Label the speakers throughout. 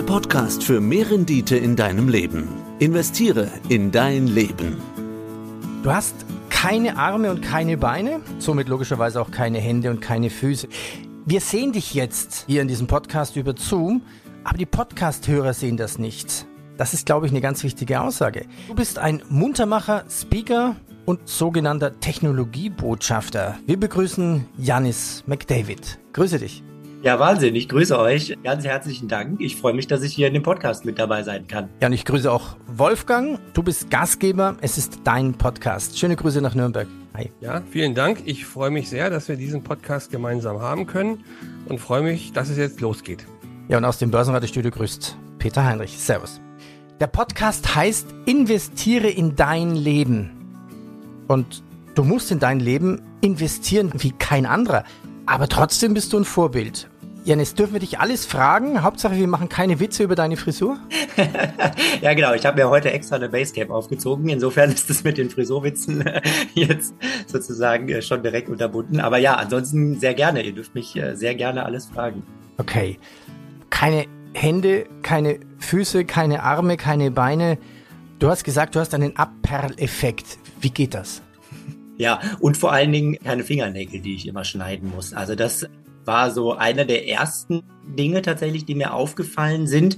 Speaker 1: Der Podcast für mehr Rendite in deinem Leben. Investiere in dein Leben.
Speaker 2: Du hast keine Arme und keine Beine, somit logischerweise auch keine Hände und keine Füße. Wir sehen dich jetzt hier in diesem Podcast über Zoom, aber die Podcast-Hörer sehen das nicht. Das ist, glaube ich, eine ganz wichtige Aussage. Du bist ein Muntermacher, Speaker und sogenannter Technologiebotschafter. Wir begrüßen Janis McDavid. Grüße dich.
Speaker 3: Ja, Wahnsinn. Ich grüße euch. Ganz herzlichen Dank. Ich freue mich, dass ich hier in dem Podcast mit dabei sein kann.
Speaker 2: Ja, und ich grüße auch Wolfgang. Du bist Gastgeber. Es ist dein Podcast. Schöne Grüße nach Nürnberg.
Speaker 4: Hi. Ja, vielen Dank. Ich freue mich sehr, dass wir diesen Podcast gemeinsam haben können und freue mich, dass es jetzt losgeht.
Speaker 2: Ja, und aus dem Börsenratestudio grüßt Peter Heinrich. Servus. Der Podcast heißt Investiere in dein Leben. Und du musst in dein Leben investieren wie kein anderer. Aber trotzdem bist du ein Vorbild. Janis, dürfen wir dich alles fragen? Hauptsache, wir machen keine Witze über deine Frisur?
Speaker 3: ja, genau. Ich habe mir heute extra eine Basecap aufgezogen. Insofern ist es mit den Frisurwitzen jetzt sozusagen äh, schon direkt unterbunden. Aber ja, ansonsten sehr gerne. Ihr dürft mich äh, sehr gerne alles fragen.
Speaker 2: Okay. Keine Hände, keine Füße, keine Arme, keine Beine. Du hast gesagt, du hast einen Abperleffekt. Wie geht das?
Speaker 3: Ja, und vor allen Dingen keine Fingernägel, die ich immer schneiden muss. Also das war so einer der ersten Dinge tatsächlich, die mir aufgefallen sind,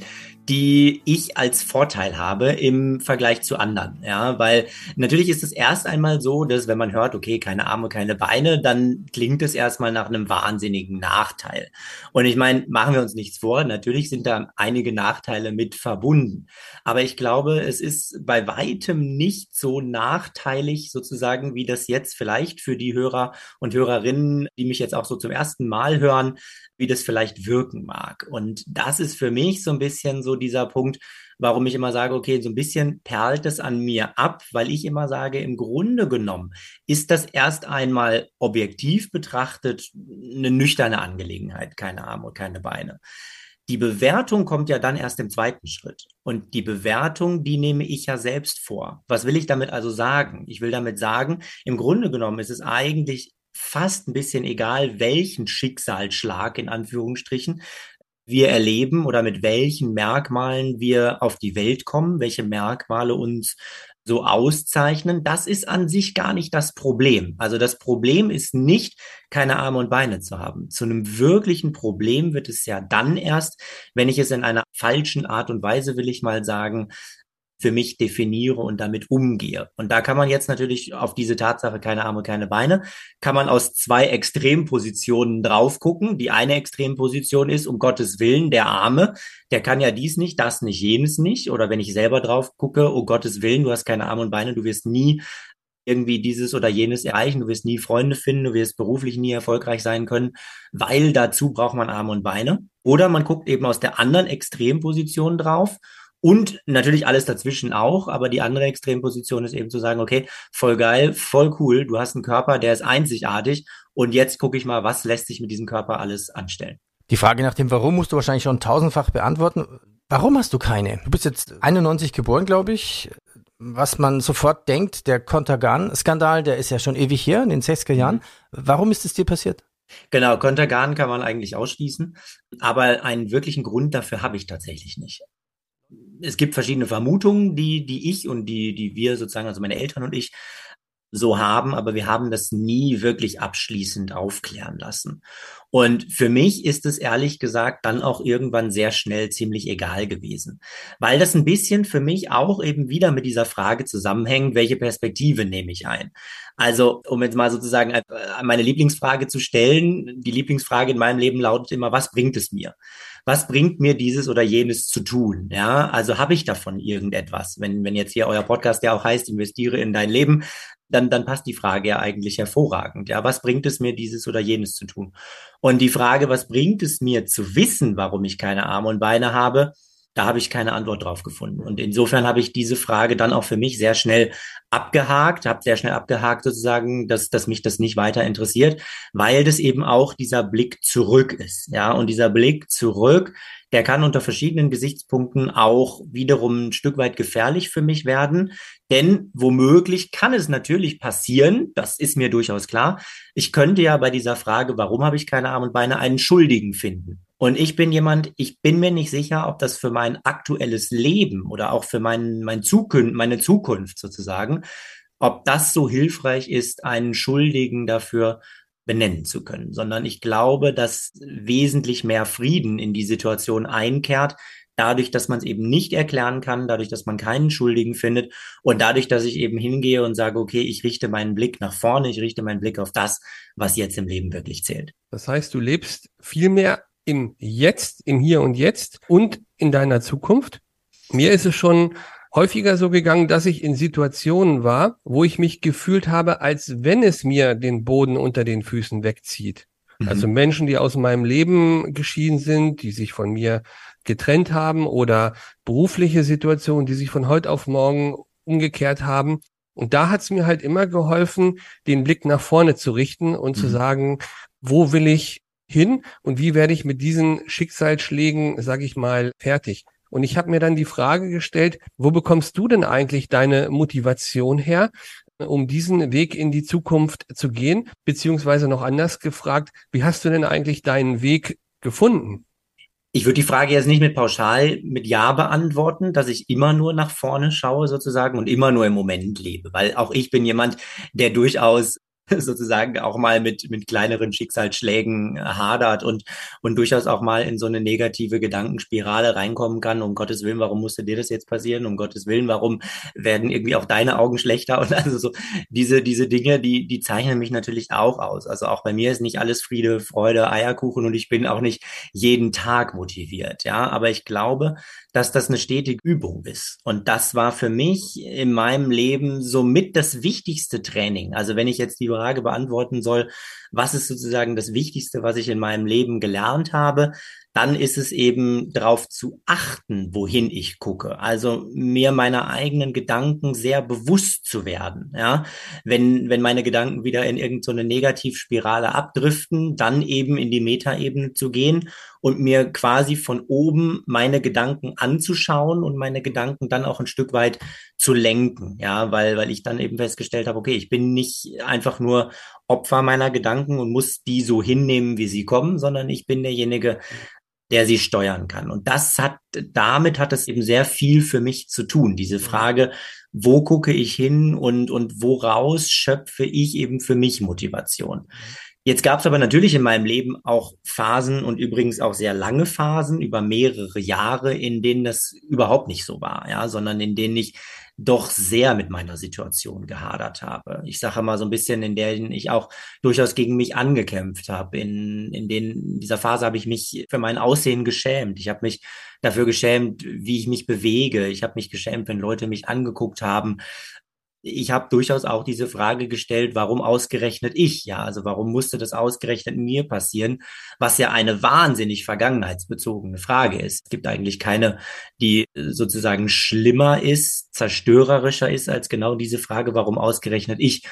Speaker 3: die ich als Vorteil habe im Vergleich zu anderen. Ja, weil natürlich ist es erst einmal so, dass wenn man hört, okay, keine Arme, keine Beine, dann klingt es erstmal nach einem wahnsinnigen Nachteil. Und ich meine, machen wir uns nichts vor, natürlich sind da einige Nachteile mit verbunden. Aber ich glaube, es ist bei weitem nicht so nachteilig sozusagen, wie das jetzt vielleicht für die Hörer und Hörerinnen, die mich jetzt auch so zum ersten Mal hören, wie das vielleicht wirken mag. Und das ist für mich so ein bisschen so dieser Punkt, warum ich immer sage, okay, so ein bisschen perlt es an mir ab, weil ich immer sage, im Grunde genommen ist das erst einmal objektiv betrachtet eine nüchterne Angelegenheit, keine Arme und keine Beine. Die Bewertung kommt ja dann erst im zweiten Schritt. Und die Bewertung, die nehme ich ja selbst vor. Was will ich damit also sagen? Ich will damit sagen, im Grunde genommen ist es eigentlich fast ein bisschen egal, welchen Schicksalsschlag in Anführungsstrichen wir erleben oder mit welchen Merkmalen wir auf die Welt kommen, welche Merkmale uns so auszeichnen, das ist an sich gar nicht das Problem. Also das Problem ist nicht, keine Arme und Beine zu haben. Zu einem wirklichen Problem wird es ja dann erst, wenn ich es in einer falschen Art und Weise, will ich mal sagen, für mich definiere und damit umgehe. Und da kann man jetzt natürlich auf diese Tatsache keine Arme, keine Beine, kann man aus zwei Extrempositionen drauf gucken. Die eine Extremposition ist, um Gottes Willen, der Arme, der kann ja dies nicht, das nicht, jenes nicht. Oder wenn ich selber drauf gucke, um Gottes Willen, du hast keine Arme und Beine, du wirst nie irgendwie dieses oder jenes erreichen, du wirst nie Freunde finden, du wirst beruflich nie erfolgreich sein können, weil dazu braucht man Arme und Beine. Oder man guckt eben aus der anderen Extremposition drauf und natürlich alles dazwischen auch, aber die andere Extremposition ist eben zu sagen, okay, voll geil, voll cool, du hast einen Körper, der ist einzigartig und jetzt gucke ich mal, was lässt sich mit diesem Körper alles anstellen.
Speaker 2: Die Frage nach dem Warum musst du wahrscheinlich schon tausendfach beantworten. Warum hast du keine? Du bist jetzt 91 geboren, glaube ich. Was man sofort denkt, der Kontergan-Skandal, der ist ja schon ewig hier, in den 60er Jahren. Warum ist es dir passiert?
Speaker 3: Genau, Kontergan kann man eigentlich ausschließen, aber einen wirklichen Grund dafür habe ich tatsächlich nicht es gibt verschiedene Vermutungen, die, die ich und die, die wir sozusagen, also meine Eltern und ich, so haben, aber wir haben das nie wirklich abschließend aufklären lassen. Und für mich ist es ehrlich gesagt dann auch irgendwann sehr schnell ziemlich egal gewesen, weil das ein bisschen für mich auch eben wieder mit dieser Frage zusammenhängt, welche Perspektive nehme ich ein? Also, um jetzt mal sozusagen äh, meine Lieblingsfrage zu stellen, die Lieblingsfrage in meinem Leben lautet immer, was bringt es mir? Was bringt mir dieses oder jenes zu tun? Ja, also habe ich davon irgendetwas? Wenn, wenn jetzt hier euer Podcast ja auch heißt, investiere in dein Leben, dann, dann passt die Frage ja eigentlich hervorragend. Ja, was bringt es mir, dieses oder jenes zu tun? Und die Frage, was bringt es mir zu wissen, warum ich keine Arme und Beine habe, da habe ich keine Antwort drauf gefunden. Und insofern habe ich diese Frage dann auch für mich sehr schnell abgehakt, habe sehr schnell abgehakt sozusagen, dass, dass mich das nicht weiter interessiert, weil das eben auch dieser Blick zurück ist. Ja, und dieser Blick zurück, der kann unter verschiedenen Gesichtspunkten auch wiederum ein Stück weit gefährlich für mich werden. Denn womöglich kann es natürlich passieren, das ist mir durchaus klar. Ich könnte ja bei dieser Frage, warum habe ich keine Arme und Beine, einen Schuldigen finden. Und ich bin jemand, ich bin mir nicht sicher, ob das für mein aktuelles Leben oder auch für mein, mein Zukunft, meine Zukunft sozusagen, ob das so hilfreich ist, einen Schuldigen dafür benennen zu können, sondern ich glaube, dass wesentlich mehr Frieden in die Situation einkehrt, dadurch, dass man es eben nicht erklären kann, dadurch, dass man keinen Schuldigen findet und dadurch, dass ich eben hingehe und sage, okay, ich richte meinen Blick nach vorne, ich richte meinen Blick auf das, was jetzt im Leben wirklich zählt.
Speaker 4: Das heißt, du lebst viel mehr im Jetzt, im Hier und Jetzt und in deiner Zukunft. Mir ist es schon häufiger so gegangen, dass ich in Situationen war, wo ich mich gefühlt habe, als wenn es mir den Boden unter den Füßen wegzieht. Mhm. Also Menschen, die aus meinem Leben geschieden sind, die sich von mir getrennt haben oder berufliche Situationen, die sich von heute auf morgen umgekehrt haben. Und da hat es mir halt immer geholfen, den Blick nach vorne zu richten und mhm. zu sagen, wo will ich hin und wie werde ich mit diesen Schicksalsschlägen, sage ich mal, fertig. Und ich habe mir dann die Frage gestellt, wo bekommst du denn eigentlich deine Motivation her, um diesen Weg in die Zukunft zu gehen? Beziehungsweise noch anders gefragt, wie hast du denn eigentlich deinen Weg gefunden?
Speaker 3: Ich würde die Frage jetzt nicht mit pauschal mit Ja beantworten, dass ich immer nur nach vorne schaue sozusagen und immer nur im Moment lebe, weil auch ich bin jemand, der durchaus sozusagen auch mal mit, mit kleineren Schicksalsschlägen äh, hadert und, und durchaus auch mal in so eine negative Gedankenspirale reinkommen kann. Um Gottes Willen, warum musste dir das jetzt passieren? Um Gottes Willen, warum werden irgendwie auch deine Augen schlechter? Und also so diese, diese Dinge, die, die zeichnen mich natürlich auch aus. Also auch bei mir ist nicht alles Friede, Freude, Eierkuchen und ich bin auch nicht jeden Tag motiviert. Ja, aber ich glaube, dass das eine stetige Übung ist. Und das war für mich in meinem Leben somit das wichtigste Training. Also wenn ich jetzt die Frage beantworten soll, was ist sozusagen das Wichtigste, was ich in meinem Leben gelernt habe, dann ist es eben darauf zu achten, wohin ich gucke. Also mir meiner eigenen Gedanken sehr bewusst zu werden. Ja, wenn, wenn meine Gedanken wieder in irgendeine so Negativspirale abdriften, dann eben in die Metaebene zu gehen und mir quasi von oben meine Gedanken anzuschauen und meine Gedanken dann auch ein Stück weit zu lenken. Ja, weil, weil ich dann eben festgestellt habe, okay, ich bin nicht einfach nur Opfer meiner Gedanken und muss die so hinnehmen, wie sie kommen, sondern ich bin derjenige, der sie steuern kann. Und das hat, damit hat es eben sehr viel für mich zu tun. Diese mhm. Frage, wo gucke ich hin und, und woraus schöpfe ich eben für mich Motivation? Mhm. Jetzt gab es aber natürlich in meinem Leben auch Phasen und übrigens auch sehr lange Phasen über mehrere Jahre, in denen das überhaupt nicht so war, ja, sondern in denen ich doch sehr mit meiner Situation gehadert habe. Ich sage mal so ein bisschen, in der ich auch durchaus gegen mich angekämpft habe. In, in, in dieser Phase habe ich mich für mein Aussehen geschämt. Ich habe mich dafür geschämt, wie ich mich bewege. Ich habe mich geschämt, wenn Leute mich angeguckt haben ich habe durchaus auch diese Frage gestellt, warum ausgerechnet ich? Ja, also warum musste das ausgerechnet mir passieren? Was ja eine wahnsinnig vergangenheitsbezogene Frage ist. Es gibt eigentlich keine, die sozusagen schlimmer ist, zerstörerischer ist als genau diese Frage, warum ausgerechnet ich?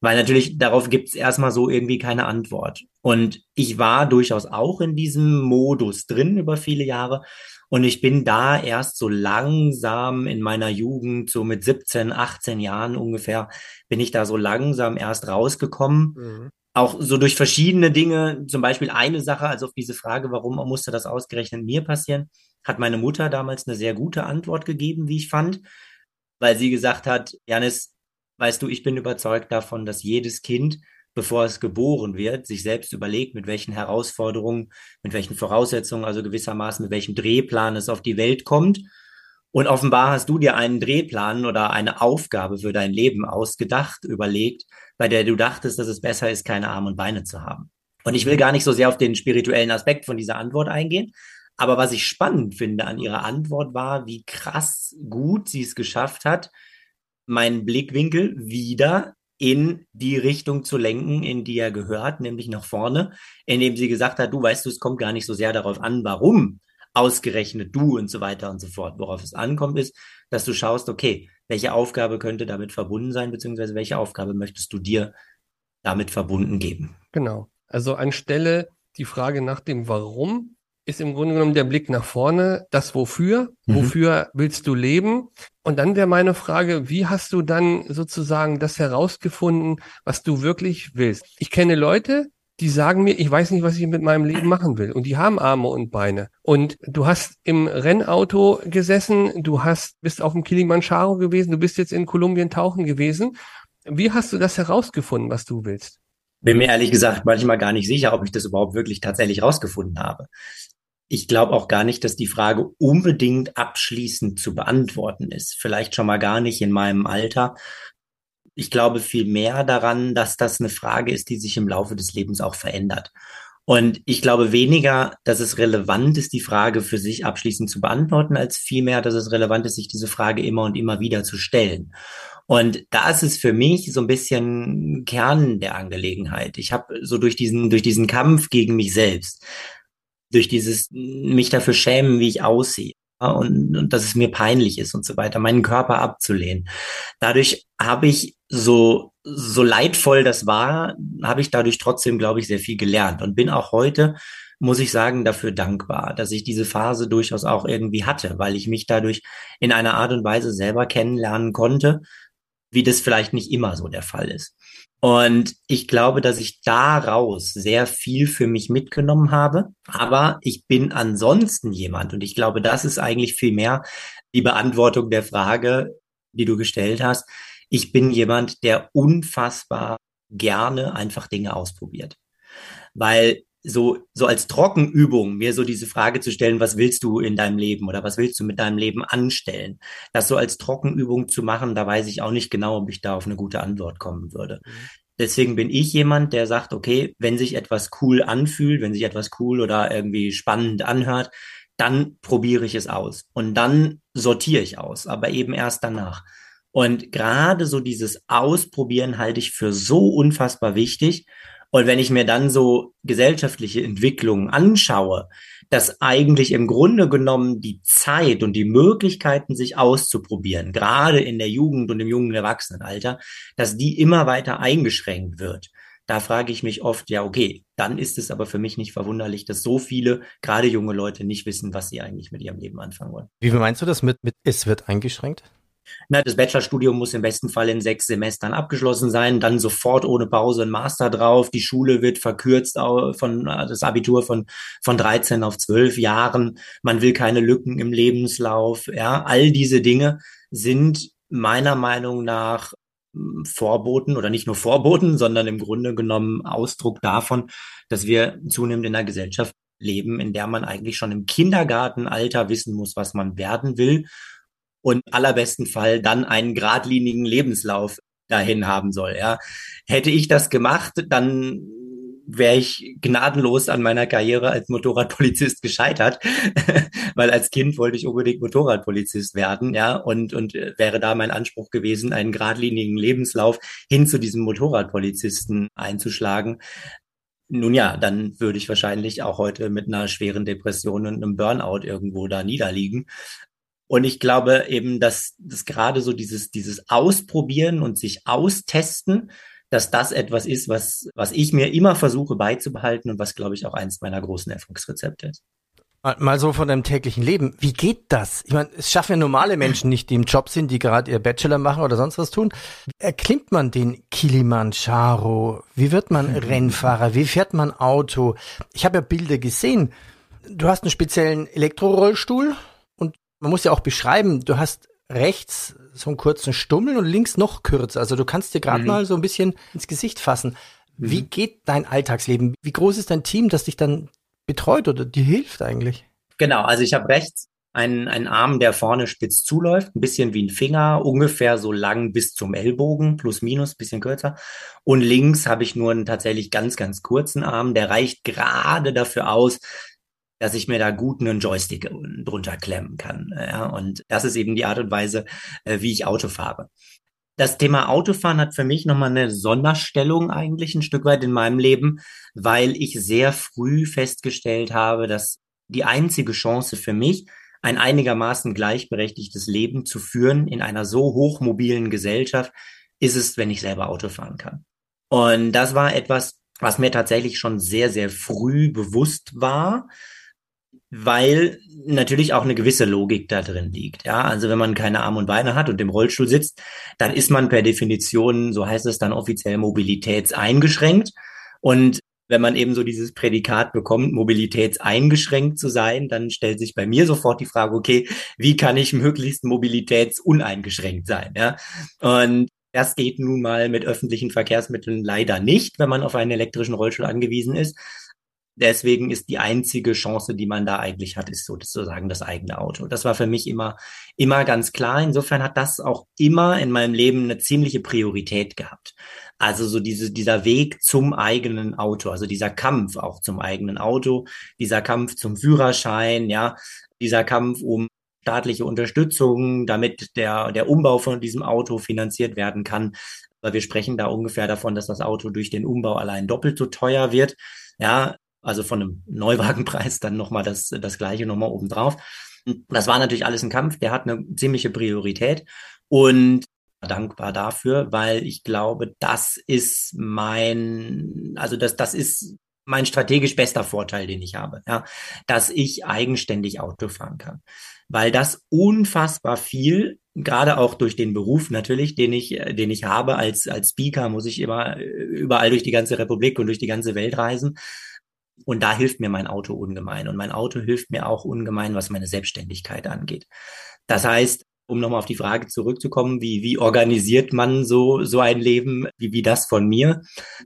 Speaker 3: Weil natürlich darauf gibt es erstmal so irgendwie keine Antwort. Und ich war durchaus auch in diesem Modus drin über viele Jahre und ich bin da erst so langsam in meiner Jugend, so mit 17, 18 Jahren ungefähr, bin ich da so langsam erst rausgekommen. Mhm. Auch so durch verschiedene Dinge, zum Beispiel eine Sache, also auf diese Frage, warum musste das ausgerechnet mir passieren, hat meine Mutter damals eine sehr gute Antwort gegeben, wie ich fand, weil sie gesagt hat, Janis, weißt du, ich bin überzeugt davon, dass jedes Kind bevor es geboren wird, sich selbst überlegt, mit welchen Herausforderungen, mit welchen Voraussetzungen, also gewissermaßen mit welchem Drehplan es auf die Welt kommt. Und offenbar hast du dir einen Drehplan oder eine Aufgabe für dein Leben ausgedacht, überlegt, bei der du dachtest, dass es besser ist, keine Arme und Beine zu haben. Und ich will gar nicht so sehr auf den spirituellen Aspekt von dieser Antwort eingehen. Aber was ich spannend finde an ihrer Antwort war, wie krass gut sie es geschafft hat, meinen Blickwinkel wieder in die Richtung zu lenken, in die er gehört, nämlich nach vorne, indem sie gesagt hat, du weißt du, es kommt gar nicht so sehr darauf an, warum ausgerechnet du und so weiter und so fort. Worauf es ankommt, ist, dass du schaust, okay, welche Aufgabe könnte damit verbunden sein, beziehungsweise welche Aufgabe möchtest du dir damit verbunden geben?
Speaker 4: Genau. Also anstelle die Frage nach dem Warum ist im Grunde genommen der Blick nach vorne, das Wofür, mhm. wofür willst du leben? Und dann wäre meine Frage, wie hast du dann sozusagen das herausgefunden, was du wirklich willst? Ich kenne Leute, die sagen mir, ich weiß nicht, was ich mit meinem Leben machen will. Und die haben Arme und Beine. Und du hast im Rennauto gesessen, du hast, bist auf dem Kilimanjaro gewesen, du bist jetzt in Kolumbien tauchen gewesen. Wie hast du das herausgefunden, was du willst?
Speaker 3: Bin mir ehrlich gesagt manchmal gar nicht sicher, ob ich das überhaupt wirklich tatsächlich rausgefunden habe. Ich glaube auch gar nicht, dass die Frage unbedingt abschließend zu beantworten ist. Vielleicht schon mal gar nicht in meinem Alter. Ich glaube viel mehr daran, dass das eine Frage ist, die sich im Laufe des Lebens auch verändert. Und ich glaube weniger, dass es relevant ist, die Frage für sich abschließend zu beantworten, als vielmehr, dass es relevant ist, sich diese Frage immer und immer wieder zu stellen. Und da ist es für mich so ein bisschen Kern der Angelegenheit. Ich habe so durch diesen, durch diesen Kampf gegen mich selbst, durch dieses mich dafür schämen, wie ich aussehe, und, und dass es mir peinlich ist und so weiter, meinen Körper abzulehnen. Dadurch habe ich so, so leidvoll das war, habe ich dadurch trotzdem, glaube ich, sehr viel gelernt und bin auch heute, muss ich sagen, dafür dankbar, dass ich diese Phase durchaus auch irgendwie hatte, weil ich mich dadurch in einer Art und Weise selber kennenlernen konnte, wie das vielleicht nicht immer so der Fall ist. Und ich glaube, dass ich daraus sehr viel für mich mitgenommen habe. Aber ich bin ansonsten jemand, und ich glaube, das ist eigentlich viel mehr die Beantwortung der Frage, die du gestellt hast. Ich bin jemand, der unfassbar gerne einfach Dinge ausprobiert. Weil so, so als Trockenübung mir so diese Frage zu stellen, was willst du in deinem Leben oder was willst du mit deinem Leben anstellen? Das so als Trockenübung zu machen, da weiß ich auch nicht genau, ob ich da auf eine gute Antwort kommen würde. Mhm. Deswegen bin ich jemand, der sagt, okay, wenn sich etwas cool anfühlt, wenn sich etwas cool oder irgendwie spannend anhört, dann probiere ich es aus und dann sortiere ich aus, aber eben erst danach. Und gerade so dieses Ausprobieren halte ich für so unfassbar wichtig. Und wenn ich mir dann so gesellschaftliche Entwicklungen anschaue, dass eigentlich im Grunde genommen die Zeit und die Möglichkeiten, sich auszuprobieren, gerade in der Jugend und im jungen Erwachsenenalter, dass die immer weiter eingeschränkt wird. Da frage ich mich oft, ja, okay, dann ist es aber für mich nicht verwunderlich, dass so viele, gerade junge Leute, nicht wissen, was sie eigentlich mit ihrem Leben anfangen wollen.
Speaker 2: Wie meinst du das mit, mit es wird eingeschränkt?
Speaker 3: Na, das Bachelorstudium muss im besten Fall in sechs Semestern abgeschlossen sein, dann sofort ohne Pause ein Master drauf. Die Schule wird verkürzt von äh, das Abitur von von 13 auf 12 Jahren. Man will keine Lücken im Lebenslauf. Ja, all diese Dinge sind meiner Meinung nach hm, Vorboten oder nicht nur Vorboten, sondern im Grunde genommen Ausdruck davon, dass wir zunehmend in einer Gesellschaft leben, in der man eigentlich schon im Kindergartenalter wissen muss, was man werden will und allerbesten Fall dann einen geradlinigen Lebenslauf dahin haben soll. Ja. Hätte ich das gemacht, dann wäre ich gnadenlos an meiner Karriere als Motorradpolizist gescheitert, weil als Kind wollte ich unbedingt Motorradpolizist werden, ja, und, und wäre da mein Anspruch gewesen, einen geradlinigen Lebenslauf hin zu diesem Motorradpolizisten einzuschlagen. Nun ja, dann würde ich wahrscheinlich auch heute mit einer schweren Depression und einem Burnout irgendwo da niederliegen. Und ich glaube eben, dass, dass gerade so dieses, dieses Ausprobieren und sich austesten, dass das etwas ist, was, was ich mir immer versuche beizubehalten und was, glaube ich, auch eins meiner großen Erfolgsrezepte ist.
Speaker 2: Mal so von deinem täglichen Leben. Wie geht das? Ich meine, es schaffen ja normale Menschen nicht, die im Job sind, die gerade ihr Bachelor machen oder sonst was tun. Erklimmt man den Kilimanjaro? Wie wird man Rennfahrer? Wie fährt man Auto? Ich habe ja Bilder gesehen. Du hast einen speziellen Elektrorollstuhl man muss ja auch beschreiben, du hast rechts so einen kurzen Stummel und links noch kürzer. Also du kannst dir gerade mhm. mal so ein bisschen ins Gesicht fassen. Mhm. Wie geht dein Alltagsleben? Wie groß ist dein Team, das dich dann betreut oder dir hilft eigentlich?
Speaker 3: Genau, also ich habe rechts einen, einen Arm, der vorne spitz zuläuft, ein bisschen wie ein Finger, ungefähr so lang bis zum Ellbogen, plus minus, bisschen kürzer. Und links habe ich nur einen tatsächlich ganz, ganz kurzen Arm, der reicht gerade dafür aus, dass ich mir da gut einen Joystick drunter klemmen kann. Ja, und das ist eben die Art und Weise, äh, wie ich Auto fahre. Das Thema Autofahren hat für mich nochmal eine Sonderstellung eigentlich ein Stück weit in meinem Leben, weil ich sehr früh festgestellt habe, dass die einzige Chance für mich, ein einigermaßen gleichberechtigtes Leben zu führen in einer so hochmobilen Gesellschaft, ist es, wenn ich selber Auto fahren kann. Und das war etwas, was mir tatsächlich schon sehr, sehr früh bewusst war weil natürlich auch eine gewisse Logik da drin liegt. Ja, also wenn man keine Arme und Beine hat und im Rollstuhl sitzt, dann ist man per Definition, so heißt es dann offiziell, mobilitätseingeschränkt. Und wenn man eben so dieses Prädikat bekommt, mobilitätseingeschränkt zu sein, dann stellt sich bei mir sofort die Frage, okay, wie kann ich möglichst mobilitätsuneingeschränkt sein? Ja? Und das geht nun mal mit öffentlichen Verkehrsmitteln leider nicht, wenn man auf einen elektrischen Rollstuhl angewiesen ist. Deswegen ist die einzige Chance, die man da eigentlich hat, ist sozusagen das eigene Auto. Das war für mich immer, immer ganz klar. Insofern hat das auch immer in meinem Leben eine ziemliche Priorität gehabt. Also so diese, dieser Weg zum eigenen Auto, also dieser Kampf auch zum eigenen Auto, dieser Kampf zum Führerschein, ja, dieser Kampf um staatliche Unterstützung, damit der, der Umbau von diesem Auto finanziert werden kann. Weil wir sprechen da ungefähr davon, dass das Auto durch den Umbau allein doppelt so teuer wird. Ja, also von einem Neuwagenpreis dann nochmal das, das gleiche nochmal obendrauf. Das war natürlich alles ein Kampf, der hat eine ziemliche Priorität. Und dankbar dafür, weil ich glaube, das ist mein, also das, das ist mein strategisch bester Vorteil, den ich habe, ja, dass ich eigenständig Auto fahren kann, weil das unfassbar viel, gerade auch durch den Beruf natürlich, den ich, den ich habe als als Speaker, muss ich immer überall durch die ganze Republik und durch die ganze Welt reisen. Und da hilft mir mein Auto ungemein. Und mein Auto hilft mir auch ungemein, was meine Selbstständigkeit angeht. Das heißt, um nochmal auf die Frage zurückzukommen, wie, wie organisiert man so, so ein Leben wie, wie das von mir?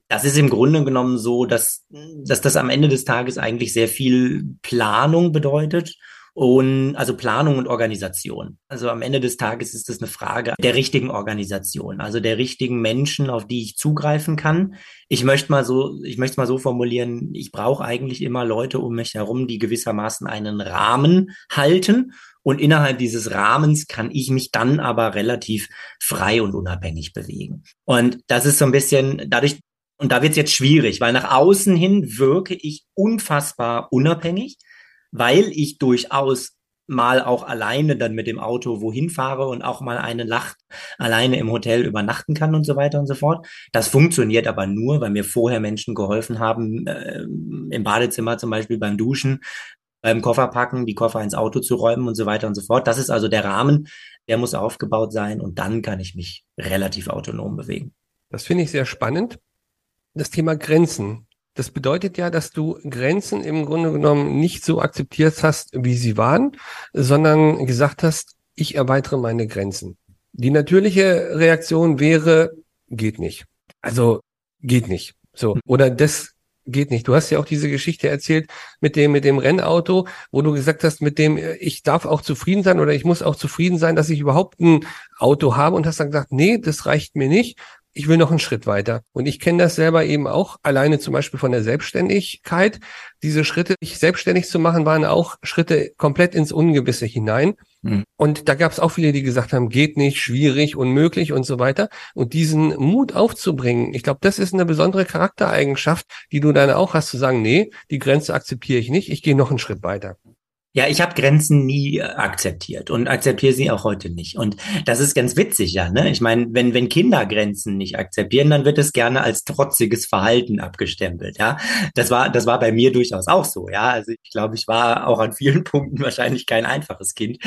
Speaker 3: Das ist im Grunde genommen so, dass, dass das am Ende des Tages eigentlich sehr viel Planung bedeutet und also Planung und Organisation. Also am Ende des Tages ist es eine Frage der richtigen Organisation, also der richtigen Menschen, auf die ich zugreifen kann. Ich möchte mal so, ich möchte mal so formulieren, ich brauche eigentlich immer Leute um mich herum, die gewissermaßen einen Rahmen halten und innerhalb dieses Rahmens kann ich mich dann aber relativ frei und unabhängig bewegen. Und das ist so ein bisschen dadurch, und da wird es jetzt schwierig, weil nach außen hin wirke ich unfassbar unabhängig, weil ich durchaus mal auch alleine dann mit dem Auto wohin fahre und auch mal eine Nacht alleine im Hotel übernachten kann und so weiter und so fort. Das funktioniert aber nur, weil mir vorher Menschen geholfen haben, äh, im Badezimmer zum Beispiel beim Duschen, beim Kofferpacken, die Koffer ins Auto zu räumen und so weiter und so fort. Das ist also der Rahmen, der muss aufgebaut sein und dann kann ich mich relativ autonom bewegen.
Speaker 4: Das finde ich sehr spannend. Das Thema Grenzen. Das bedeutet ja, dass du Grenzen im Grunde genommen nicht so akzeptiert hast, wie sie waren, sondern gesagt hast, ich erweitere meine Grenzen. Die natürliche Reaktion wäre, geht nicht. Also geht nicht. So. Oder das geht nicht. Du hast ja auch diese Geschichte erzählt mit dem, mit dem Rennauto, wo du gesagt hast, mit dem, äh, ich darf auch zufrieden sein oder ich muss auch zufrieden sein, dass ich überhaupt ein Auto habe und hast dann gesagt, nee, das reicht mir nicht ich will noch einen Schritt weiter. Und ich kenne das selber eben auch, alleine zum Beispiel von der Selbstständigkeit. Diese Schritte, sich selbstständig zu machen, waren auch Schritte komplett ins Ungewisse hinein. Mhm. Und da gab es auch viele, die gesagt haben, geht nicht, schwierig, unmöglich und so weiter. Und diesen Mut aufzubringen, ich glaube, das ist eine besondere Charaktereigenschaft, die du dann auch hast, zu sagen, nee, die Grenze akzeptiere ich nicht, ich gehe noch einen Schritt weiter.
Speaker 3: Ja, ich habe Grenzen nie akzeptiert und akzeptiere sie auch heute nicht. Und das ist ganz witzig, ja. Ne? Ich meine, wenn, wenn Kinder Grenzen nicht akzeptieren, dann wird es gerne als trotziges Verhalten abgestempelt. Ja, das war, das war bei mir durchaus auch so. Ja, also ich glaube, ich war auch an vielen Punkten wahrscheinlich kein einfaches Kind,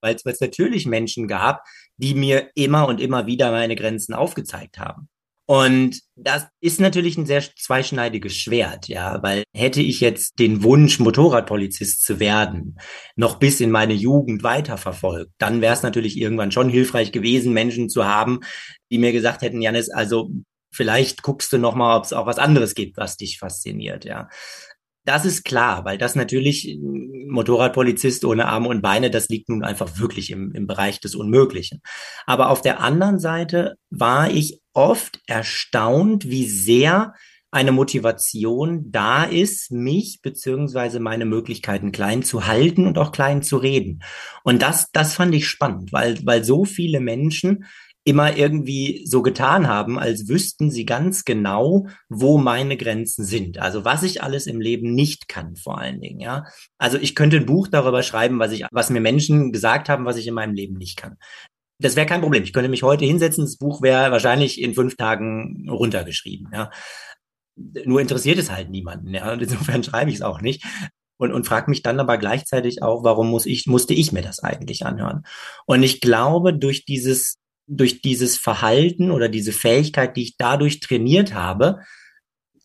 Speaker 3: weil es natürlich Menschen gab, die mir immer und immer wieder meine Grenzen aufgezeigt haben. Und das ist natürlich ein sehr zweischneidiges Schwert, ja, weil hätte ich jetzt den Wunsch, Motorradpolizist zu werden, noch bis in meine Jugend weiterverfolgt, dann wäre es natürlich irgendwann schon hilfreich gewesen, Menschen zu haben, die mir gesagt hätten, Janis, also vielleicht guckst du noch mal, ob es auch was anderes gibt, was dich fasziniert, ja. Das ist klar, weil das natürlich Motorradpolizist ohne Arme und Beine, das liegt nun einfach wirklich im, im Bereich des Unmöglichen. Aber auf der anderen Seite war ich oft erstaunt, wie sehr eine Motivation da ist, mich beziehungsweise meine Möglichkeiten klein zu halten und auch klein zu reden. Und das, das fand ich spannend, weil, weil so viele Menschen immer irgendwie so getan haben, als wüssten sie ganz genau, wo meine Grenzen sind. Also was ich alles im Leben nicht kann, vor allen Dingen, ja. Also ich könnte ein Buch darüber schreiben, was ich, was mir Menschen gesagt haben, was ich in meinem Leben nicht kann. Das wäre kein Problem. Ich könnte mich heute hinsetzen, das Buch wäre wahrscheinlich in fünf Tagen runtergeschrieben, ja. Nur interessiert es halt niemanden, ja. Und insofern schreibe ich es auch nicht und, und frage mich dann aber gleichzeitig auch, warum muss ich, musste ich mir das eigentlich anhören? Und ich glaube, durch dieses durch dieses Verhalten oder diese Fähigkeit, die ich dadurch trainiert habe,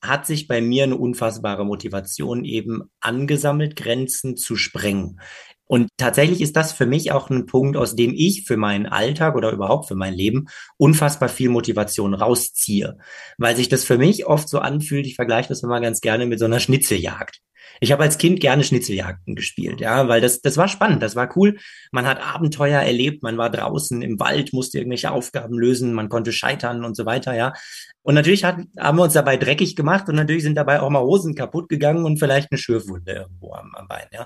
Speaker 3: hat sich bei mir eine unfassbare Motivation eben angesammelt, Grenzen zu sprengen. Und tatsächlich ist das für mich auch ein Punkt, aus dem ich für meinen Alltag oder überhaupt für mein Leben unfassbar viel Motivation rausziehe. Weil sich das für mich oft so anfühlt, ich vergleiche das immer ganz gerne mit so einer Schnitzeljagd. Ich habe als Kind gerne Schnitzeljagden gespielt, ja, weil das, das war spannend, das war cool. Man hat Abenteuer erlebt, man war draußen im Wald, musste irgendwelche Aufgaben lösen, man konnte scheitern und so weiter, ja. Und natürlich hat, haben wir uns dabei dreckig gemacht und natürlich sind dabei auch mal Hosen kaputt gegangen und vielleicht eine Schürfwunde irgendwo am, am Bein, ja.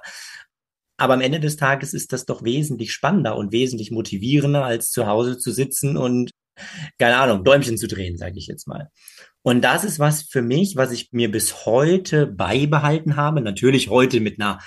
Speaker 3: Aber am Ende des Tages ist das doch wesentlich spannender und wesentlich motivierender, als zu Hause zu sitzen und, keine Ahnung, Däumchen zu drehen, sage ich jetzt mal. Und das ist was für mich, was ich mir bis heute beibehalten habe. Natürlich heute mit einer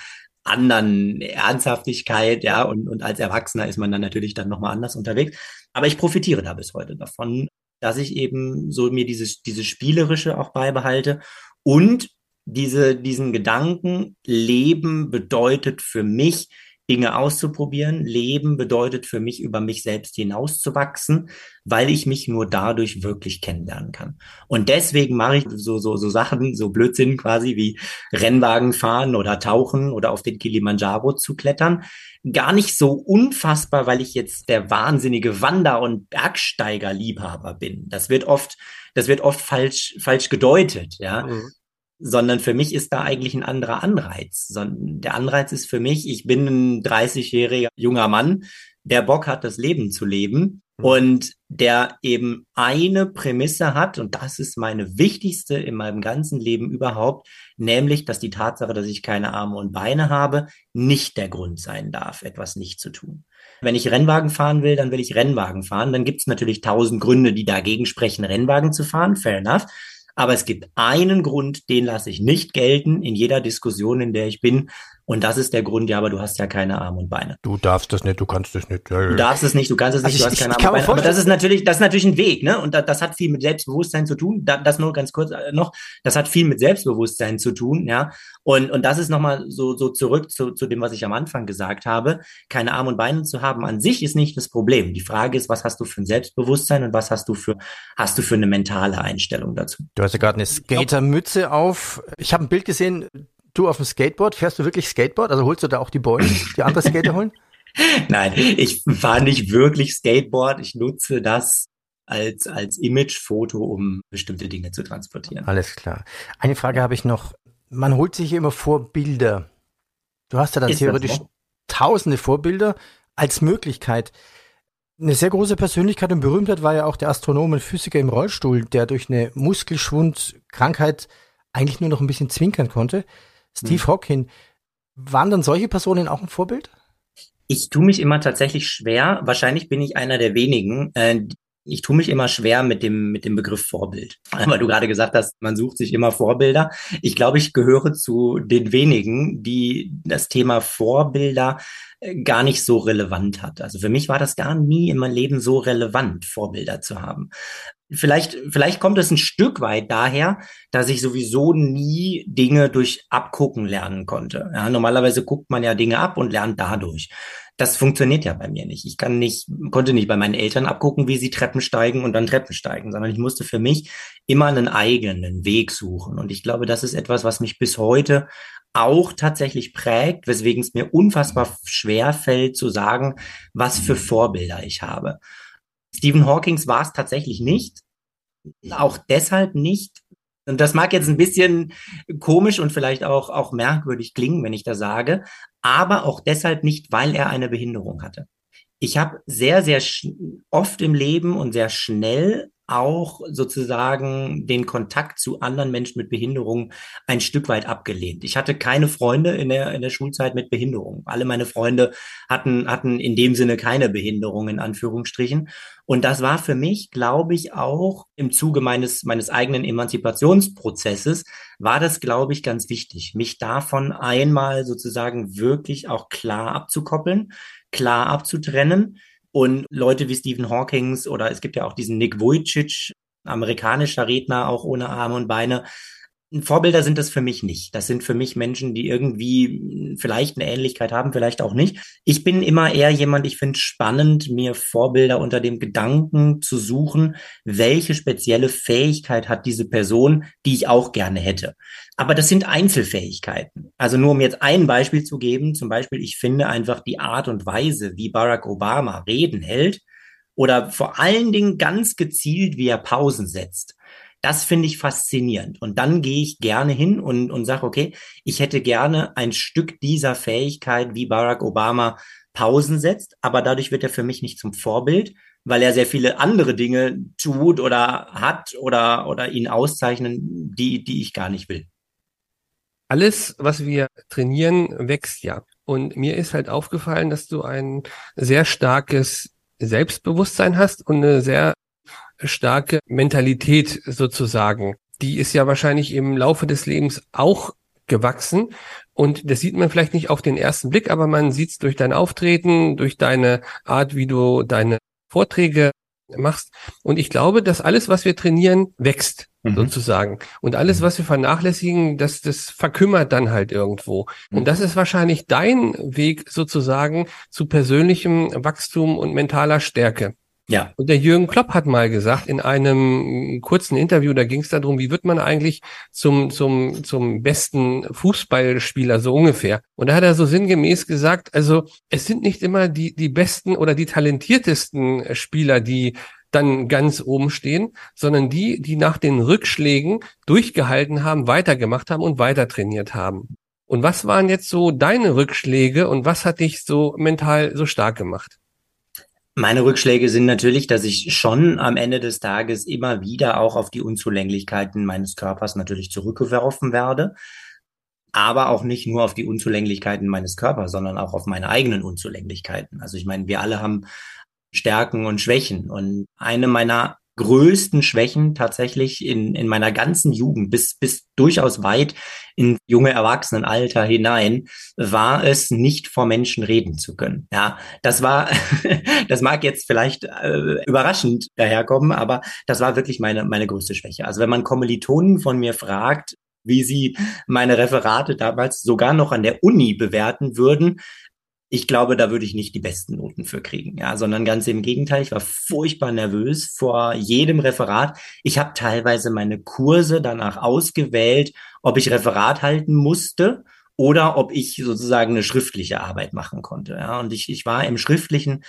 Speaker 3: anderen Ernsthaftigkeit, ja, und, und als Erwachsener ist man dann natürlich dann nochmal anders unterwegs. Aber ich profitiere da bis heute davon, dass ich eben so mir dieses, dieses Spielerische auch beibehalte und diese, diesen Gedanken, Leben bedeutet für mich, Dinge auszuprobieren. Leben bedeutet für mich, über mich selbst hinauszuwachsen, weil ich mich nur dadurch wirklich kennenlernen kann. Und deswegen mache ich so, so, so Sachen, so Blödsinn quasi wie Rennwagen fahren oder tauchen oder auf den Kilimanjaro zu klettern. Gar nicht so unfassbar, weil ich jetzt der wahnsinnige Wander- und Bergsteiger-Liebhaber bin. Das wird oft, das wird oft falsch, falsch gedeutet, ja. Mhm sondern für mich ist da eigentlich ein anderer Anreiz. Der Anreiz ist für mich, ich bin ein 30-jähriger junger Mann, der Bock hat, das Leben zu leben mhm. und der eben eine Prämisse hat, und das ist meine wichtigste in meinem ganzen Leben überhaupt, nämlich, dass die Tatsache, dass ich keine Arme und Beine habe, nicht der Grund sein darf, etwas nicht zu tun. Wenn ich Rennwagen fahren will, dann will ich Rennwagen fahren. Dann gibt es natürlich tausend Gründe, die dagegen sprechen, Rennwagen zu fahren. Fair enough. Aber es gibt einen Grund, den lasse ich nicht gelten in jeder Diskussion, in der ich bin. Und das ist der Grund, ja, aber du hast ja keine Arme und Beine.
Speaker 2: Du darfst das nicht, du kannst das nicht.
Speaker 3: Du darfst es nicht, du kannst es nicht, also ich, du hast keine Arme und Beine. Aber das ist natürlich, das ist natürlich ein Weg, ne? Und das, das hat viel mit Selbstbewusstsein zu tun. Das, das nur ganz kurz äh, noch. Das hat viel mit Selbstbewusstsein zu tun, ja. Und, und das ist nochmal so, so zurück zu, zu dem, was ich am Anfang gesagt habe. Keine Arme und Beine zu haben an sich ist nicht das Problem. Die Frage ist, was hast du für ein Selbstbewusstsein und was hast du für, hast du für eine mentale Einstellung dazu?
Speaker 2: Du hast ja gerade eine Skatermütze auf. Ich habe ein Bild gesehen, du auf dem Skateboard, fährst du wirklich Skateboard? Also holst du da auch die Bäume, die andere Skater holen?
Speaker 3: Nein, ich fahre nicht wirklich Skateboard. Ich nutze das als, als Imagefoto, um bestimmte Dinge zu transportieren.
Speaker 2: Alles klar. Eine Frage habe ich noch. Man holt sich immer Vorbilder. Du hast ja dann Ist theoretisch tausende Vorbilder als Möglichkeit. Eine sehr große Persönlichkeit und Berühmtheit war ja auch der Astronom und Physiker im Rollstuhl, der durch eine Muskelschwundkrankheit eigentlich nur noch ein bisschen zwinkern konnte. Steve hm. Hawking. Waren dann solche Personen auch ein Vorbild?
Speaker 3: Ich tue mich immer tatsächlich schwer. Wahrscheinlich bin ich einer der wenigen. Äh, ich tue mich immer schwer mit dem, mit dem Begriff Vorbild. Weil du gerade gesagt hast, man sucht sich immer Vorbilder. Ich glaube, ich gehöre zu den wenigen, die das Thema Vorbilder äh, gar nicht so relevant hat. Also für mich war das gar nie in meinem Leben so relevant, Vorbilder zu haben. Vielleicht, vielleicht kommt es ein Stück weit daher, dass ich sowieso nie Dinge durch Abgucken lernen konnte. Ja, normalerweise guckt man ja Dinge ab und lernt dadurch. Das funktioniert ja bei mir nicht. Ich kann nicht, konnte nicht bei meinen Eltern abgucken, wie sie Treppen steigen und dann Treppen steigen, sondern ich musste für mich immer einen eigenen Weg suchen. Und ich glaube, das ist etwas, was mich bis heute auch tatsächlich prägt, weswegen es mir unfassbar schwer fällt zu sagen, was für Vorbilder ich habe. Stephen Hawkings war es tatsächlich nicht. Auch deshalb nicht. Und das mag jetzt ein bisschen komisch und vielleicht auch, auch merkwürdig klingen, wenn ich da sage, aber auch deshalb nicht, weil er eine Behinderung hatte. Ich habe sehr, sehr oft im Leben und sehr schnell auch sozusagen den Kontakt zu anderen Menschen mit Behinderung ein Stück weit abgelehnt. Ich hatte keine Freunde in der, in der Schulzeit mit Behinderung. Alle meine Freunde hatten, hatten in dem Sinne keine Behinderung in Anführungsstrichen. Und das war für mich, glaube ich, auch im Zuge meines, meines eigenen Emanzipationsprozesses, war das, glaube ich, ganz wichtig, mich davon einmal sozusagen wirklich auch klar abzukoppeln, klar abzutrennen und Leute wie Stephen Hawkings oder es gibt ja auch diesen Nick Vujicic, amerikanischer Redner, auch ohne Arme und Beine, Vorbilder sind das für mich nicht. Das sind für mich Menschen, die irgendwie vielleicht eine Ähnlichkeit haben, vielleicht auch nicht. Ich bin immer eher jemand, ich finde spannend, mir Vorbilder unter dem Gedanken zu suchen, welche spezielle Fähigkeit hat diese Person, die ich auch gerne hätte. Aber das sind Einzelfähigkeiten. Also nur um jetzt ein Beispiel zu geben, zum Beispiel, ich finde einfach die Art und Weise, wie Barack Obama Reden hält oder vor allen Dingen ganz gezielt, wie er Pausen setzt das finde ich faszinierend. Und dann gehe ich gerne hin und, und sage, okay, ich hätte gerne ein Stück dieser Fähigkeit, wie Barack Obama Pausen setzt, aber dadurch wird er für mich nicht zum Vorbild, weil er sehr viele andere Dinge tut oder hat oder, oder ihn auszeichnen, die, die ich gar nicht will.
Speaker 4: Alles, was wir trainieren, wächst ja. Und mir ist halt aufgefallen, dass du ein sehr starkes Selbstbewusstsein hast und eine sehr starke Mentalität sozusagen. Die ist ja wahrscheinlich im Laufe des Lebens auch gewachsen. Und das sieht man vielleicht nicht auf den ersten Blick, aber man sieht es durch dein Auftreten, durch deine Art, wie du deine Vorträge machst. Und ich glaube, dass alles, was wir trainieren, wächst mhm. sozusagen. Und alles, was wir vernachlässigen, das, das verkümmert dann halt irgendwo. Mhm. Und das ist wahrscheinlich dein Weg sozusagen zu persönlichem Wachstum und mentaler Stärke. Ja. Und der Jürgen Klopp hat mal gesagt in einem kurzen Interview, da ging es darum, wie wird man eigentlich zum, zum, zum besten Fußballspieler so ungefähr. Und da hat er so sinngemäß gesagt, also es sind nicht immer die, die besten oder die talentiertesten Spieler, die dann ganz oben stehen, sondern die, die nach den Rückschlägen durchgehalten haben, weitergemacht haben und weiter trainiert haben. Und was waren jetzt so deine Rückschläge und was hat dich so mental so stark gemacht?
Speaker 3: Meine Rückschläge sind natürlich, dass ich schon am Ende des Tages immer wieder auch auf die Unzulänglichkeiten meines Körpers natürlich zurückgeworfen werde. Aber auch nicht nur auf die Unzulänglichkeiten meines Körpers, sondern auch auf meine eigenen Unzulänglichkeiten. Also ich meine, wir alle haben Stärken und Schwächen. Und eine meiner größten Schwächen tatsächlich in, in meiner ganzen Jugend bis, bis durchaus weit in junge Erwachsenenalter hinein war es nicht vor Menschen reden zu können. Ja, das war, das mag jetzt vielleicht äh, überraschend daherkommen, aber das war wirklich meine, meine größte Schwäche. Also wenn man Kommilitonen von mir fragt, wie sie meine Referate damals sogar noch an der Uni bewerten würden, ich glaube, da würde ich nicht die besten Noten für kriegen, ja, sondern ganz im Gegenteil. Ich war furchtbar nervös vor jedem Referat. Ich habe teilweise meine Kurse danach ausgewählt, ob ich Referat halten musste oder ob ich sozusagen eine schriftliche Arbeit machen konnte. Ja, und ich, ich war im schriftlichen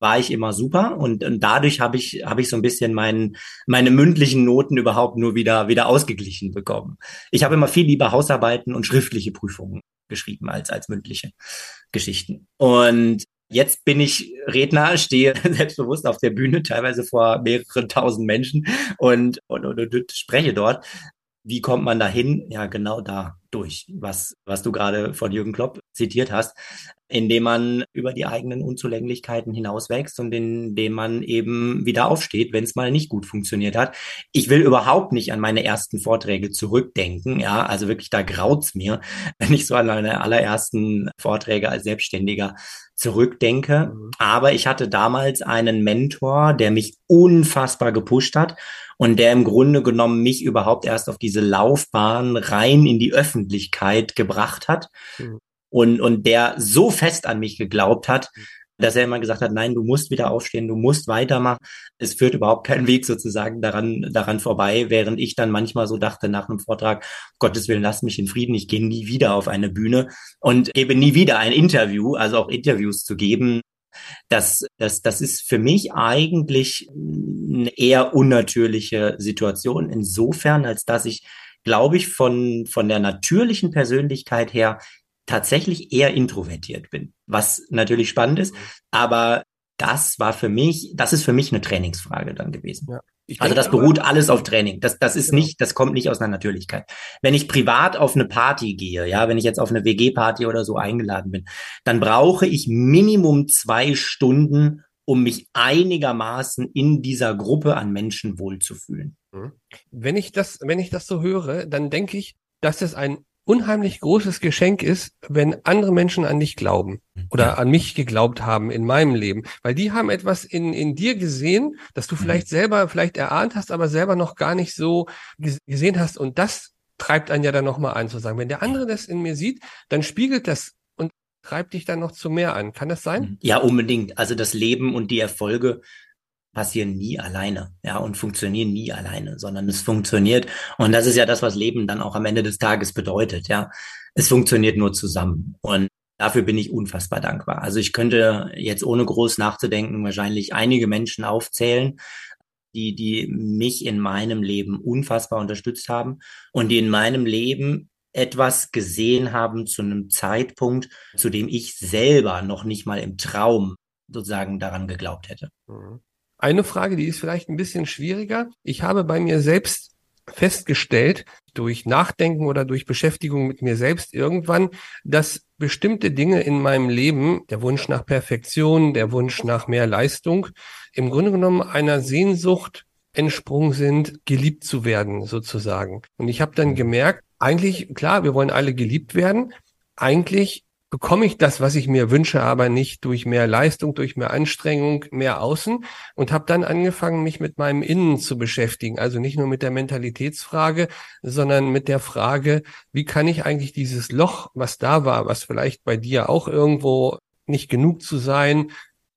Speaker 3: war ich immer super und, und dadurch habe ich habe ich so ein bisschen meinen meine mündlichen Noten überhaupt nur wieder wieder ausgeglichen bekommen. Ich habe immer viel lieber Hausarbeiten und schriftliche Prüfungen geschrieben als als mündliche. Geschichten. Und jetzt bin ich Redner, stehe selbstbewusst auf der Bühne, teilweise vor mehreren tausend Menschen und, und, und, und spreche dort. Wie kommt man dahin? Ja, genau da durch, was, was du gerade von Jürgen Klopp zitiert hast indem man über die eigenen Unzulänglichkeiten hinauswächst und indem man eben wieder aufsteht, wenn es mal nicht gut funktioniert hat. Ich will überhaupt nicht an meine ersten Vorträge zurückdenken, ja, also wirklich da graut's mir, wenn ich so an meine allerersten Vorträge als Selbstständiger zurückdenke. Mhm. Aber ich hatte damals einen Mentor, der mich unfassbar gepusht hat und der im Grunde genommen mich überhaupt erst auf diese Laufbahn rein in die Öffentlichkeit gebracht hat. Mhm und, und der so fest an mich geglaubt hat, dass er immer gesagt hat, nein, du musst wieder aufstehen, du musst weitermachen. Es führt überhaupt keinen Weg sozusagen daran, daran vorbei, während ich dann manchmal so dachte nach einem Vortrag, Gottes Willen, lass mich in Frieden, ich gehe nie wieder auf eine Bühne und gebe nie wieder ein Interview, also auch Interviews zu geben. Das, das, das ist für mich eigentlich eine eher unnatürliche Situation, insofern, als dass ich, glaube ich, von, von der natürlichen Persönlichkeit her tatsächlich eher introvertiert bin, was natürlich spannend ist, aber das war für mich, das ist für mich eine Trainingsfrage dann gewesen. Ja. Also das beruht alles auf Training. Das, das ist genau. nicht, das kommt nicht aus einer Natürlichkeit. Wenn ich privat auf eine Party gehe, ja, wenn ich jetzt auf eine WG-Party oder so eingeladen bin, dann brauche ich Minimum zwei Stunden, um mich einigermaßen in dieser Gruppe an Menschen wohlzufühlen.
Speaker 4: Mhm. Wenn ich das, wenn ich das so höre, dann denke ich, dass es ein unheimlich großes Geschenk ist, wenn andere Menschen an dich glauben oder an mich geglaubt haben in meinem Leben, weil die haben etwas in, in dir gesehen, das du mhm. vielleicht selber vielleicht erahnt hast, aber selber noch gar nicht so gesehen hast und das treibt einen ja dann nochmal an zu sagen, wenn der andere das in mir sieht, dann spiegelt das und treibt dich dann noch zu mehr an. Kann das sein?
Speaker 3: Ja, unbedingt. Also das Leben und die Erfolge passieren nie alleine, ja, und funktionieren nie alleine, sondern es funktioniert. Und das ist ja das, was Leben dann auch am Ende des Tages bedeutet, ja. Es funktioniert nur zusammen. Und dafür bin ich unfassbar dankbar. Also ich könnte jetzt ohne groß nachzudenken wahrscheinlich einige Menschen aufzählen, die, die mich in meinem Leben unfassbar unterstützt haben und die in meinem Leben etwas gesehen haben zu einem Zeitpunkt, zu dem ich selber noch nicht mal im Traum sozusagen daran geglaubt hätte.
Speaker 4: Mhm. Eine Frage, die ist vielleicht ein bisschen schwieriger. Ich habe bei mir selbst festgestellt, durch Nachdenken oder durch Beschäftigung mit mir selbst irgendwann, dass bestimmte Dinge in meinem Leben, der Wunsch nach Perfektion, der Wunsch nach mehr Leistung, im Grunde genommen einer Sehnsucht entsprungen sind, geliebt zu werden, sozusagen. Und ich habe dann gemerkt, eigentlich, klar, wir wollen alle geliebt werden. Eigentlich bekomme ich das, was ich mir wünsche, aber nicht durch mehr Leistung, durch mehr Anstrengung, mehr Außen und habe dann angefangen, mich mit meinem Innen zu beschäftigen. Also nicht nur mit der Mentalitätsfrage, sondern mit der Frage, wie kann ich eigentlich dieses Loch, was da war, was vielleicht bei dir auch irgendwo nicht genug zu sein,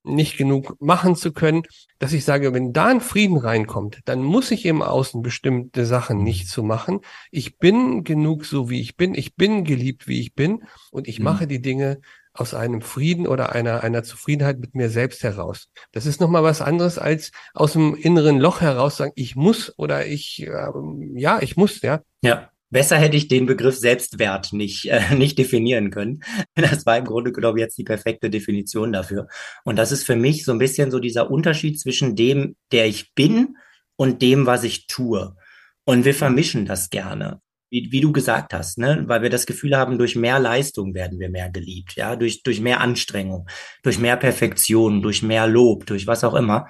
Speaker 4: nicht genug machen zu können, dass ich sage, wenn da ein Frieden reinkommt, dann muss ich im Außen bestimmte Sachen nicht zu machen. Ich bin genug so, wie ich bin. Ich bin geliebt, wie ich bin. Und ich mhm. mache die Dinge aus einem Frieden oder einer, einer Zufriedenheit mit mir selbst heraus. Das ist nochmal was anderes als aus dem inneren Loch heraus sagen, ich muss oder ich, äh, ja, ich muss, ja.
Speaker 3: Ja. Besser hätte ich den Begriff Selbstwert nicht, äh, nicht definieren können. Das war im Grunde genommen jetzt die perfekte Definition dafür. Und das ist für mich so ein bisschen so dieser Unterschied zwischen dem, der ich bin und dem, was ich tue. Und wir vermischen das gerne. Wie, wie du gesagt hast, ne? weil wir das Gefühl haben, durch mehr Leistung werden wir mehr geliebt, ja, durch, durch mehr Anstrengung, durch mehr Perfektion, durch mehr Lob, durch was auch immer.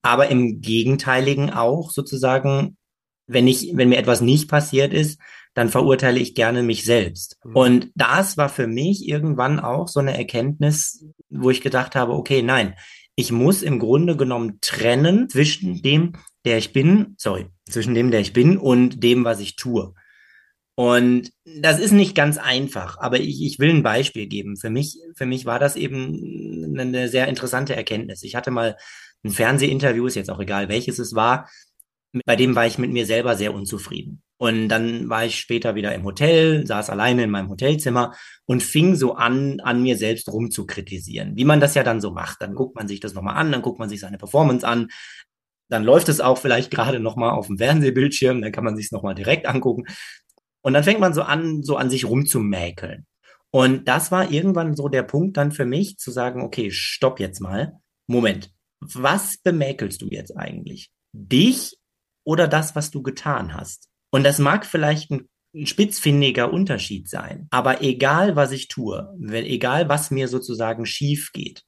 Speaker 3: Aber im Gegenteiligen auch sozusagen wenn ich, wenn mir etwas nicht passiert ist, dann verurteile ich gerne mich selbst. Mhm. Und das war für mich irgendwann auch so eine Erkenntnis, wo ich gedacht habe, okay, nein, ich muss im Grunde genommen trennen zwischen dem, der ich bin, sorry, zwischen dem, der ich bin und dem, was ich tue. Und das ist nicht ganz einfach, aber ich, ich will ein Beispiel geben. Für mich, für mich war das eben eine sehr interessante Erkenntnis. Ich hatte mal ein Fernsehinterview, ist jetzt auch egal welches es war, bei dem war ich mit mir selber sehr unzufrieden. Und dann war ich später wieder im Hotel, saß alleine in meinem Hotelzimmer und fing so an, an mir selbst rumzukritisieren. Wie man das ja dann so macht. Dann guckt man sich das nochmal an, dann guckt man sich seine Performance an. Dann läuft es auch vielleicht gerade nochmal auf dem Fernsehbildschirm, dann kann man sich es nochmal direkt angucken. Und dann fängt man so an, so an sich rumzumäkeln. Und das war irgendwann so der Punkt dann für mich zu sagen, okay, stopp jetzt mal. Moment. Was bemäkelst du jetzt eigentlich? Dich oder das, was du getan hast. Und das mag vielleicht ein spitzfindiger Unterschied sein. Aber egal, was ich tue, wenn, egal, was mir sozusagen schief geht,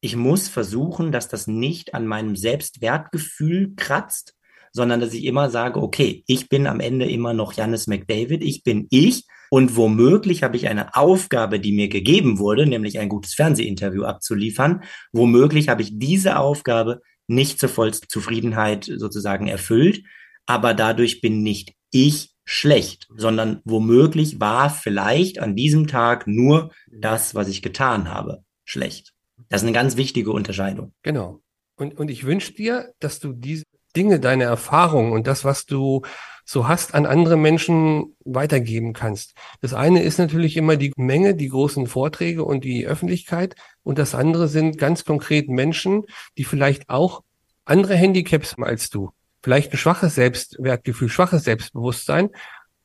Speaker 3: ich muss versuchen, dass das nicht an meinem Selbstwertgefühl kratzt, sondern dass ich immer sage, okay, ich bin am Ende immer noch Janis McDavid, ich bin ich und womöglich habe ich eine Aufgabe, die mir gegeben wurde, nämlich ein gutes Fernsehinterview abzuliefern. Womöglich habe ich diese Aufgabe nicht zur vollsten Zufriedenheit sozusagen erfüllt, aber dadurch bin nicht ich schlecht, sondern womöglich war vielleicht an diesem Tag nur das, was ich getan habe, schlecht. Das ist eine ganz wichtige Unterscheidung.
Speaker 4: Genau. Und, und ich wünsche dir, dass du diese Dinge, deine Erfahrungen und das, was du so hast, an andere Menschen weitergeben kannst. Das eine ist natürlich immer die Menge, die großen Vorträge und die Öffentlichkeit. Und das andere sind ganz konkret Menschen, die vielleicht auch andere Handicaps haben als du. Vielleicht ein schwaches Selbstwertgefühl, schwaches Selbstbewusstsein.